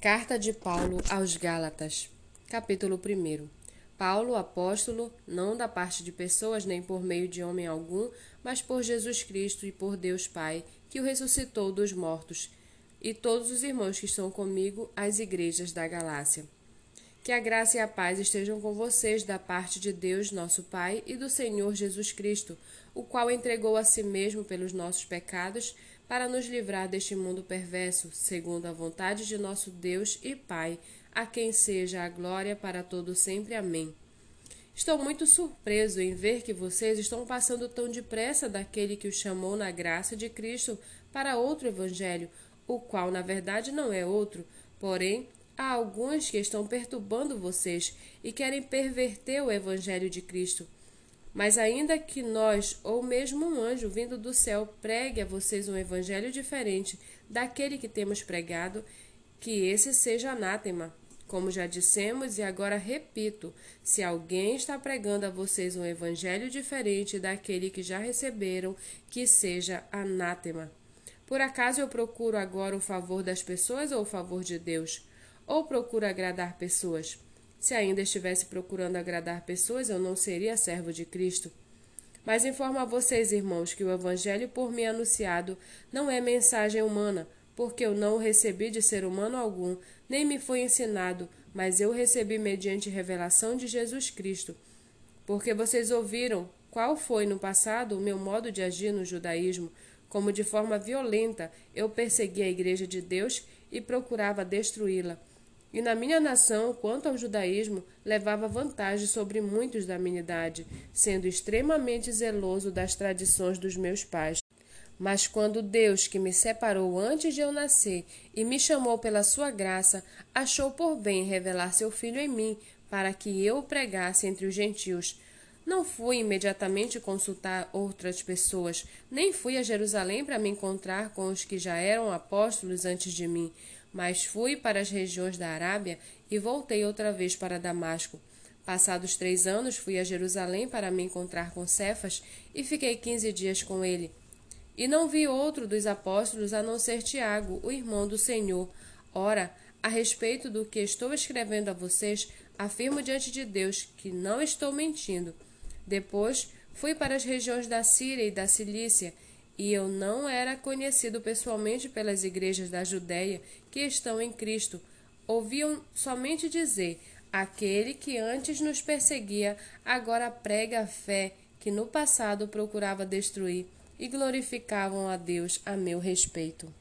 Carta de Paulo aos Gálatas, capítulo 1. Paulo, apóstolo, não da parte de pessoas nem por meio de homem algum, mas por Jesus Cristo e por Deus Pai, que o ressuscitou dos mortos, e todos os irmãos que estão comigo às igrejas da Galácia. Que a graça e a paz estejam com vocês da parte de Deus, nosso Pai, e do Senhor Jesus Cristo, o qual entregou a si mesmo pelos nossos pecados para nos livrar deste mundo perverso, segundo a vontade de nosso Deus e Pai, a quem seja a glória para todo sempre. Amém. Estou muito surpreso em ver que vocês estão passando tão depressa daquele que os chamou na graça de Cristo para outro evangelho, o qual na verdade não é outro, porém há alguns que estão perturbando vocês e querem perverter o evangelho de Cristo. Mas ainda que nós, ou mesmo um anjo vindo do céu, pregue a vocês um evangelho diferente daquele que temos pregado, que esse seja anátema. Como já dissemos e agora repito, se alguém está pregando a vocês um evangelho diferente daquele que já receberam, que seja anátema. Por acaso eu procuro agora o favor das pessoas ou o favor de Deus? Ou procuro agradar pessoas? Se ainda estivesse procurando agradar pessoas, eu não seria servo de Cristo. Mas informo a vocês, irmãos, que o Evangelho por mim anunciado não é mensagem humana, porque eu não o recebi de ser humano algum, nem me foi ensinado, mas eu recebi mediante revelação de Jesus Cristo. Porque vocês ouviram qual foi no passado o meu modo de agir no judaísmo, como de forma violenta eu persegui a igreja de Deus e procurava destruí-la. E na minha nação, quanto ao judaísmo, levava vantagem sobre muitos da minha idade, sendo extremamente zeloso das tradições dos meus pais. Mas quando Deus, que me separou antes de eu nascer e me chamou pela sua graça, achou por bem revelar seu filho em mim, para que eu o pregasse entre os gentios, não fui imediatamente consultar outras pessoas, nem fui a Jerusalém para me encontrar com os que já eram apóstolos antes de mim, mas fui para as regiões da Arábia e voltei outra vez para Damasco. Passados três anos, fui a Jerusalém para me encontrar com Cefas e fiquei quinze dias com ele. E não vi outro dos apóstolos a não ser Tiago, o irmão do Senhor. Ora, a respeito do que estou escrevendo a vocês, afirmo diante de Deus que não estou mentindo. Depois fui para as regiões da Síria e da Cilícia e eu não era conhecido pessoalmente pelas igrejas da Judéia que estão em Cristo. Ouviam somente dizer: aquele que antes nos perseguia, agora prega a fé que no passado procurava destruir, e glorificavam a Deus a meu respeito.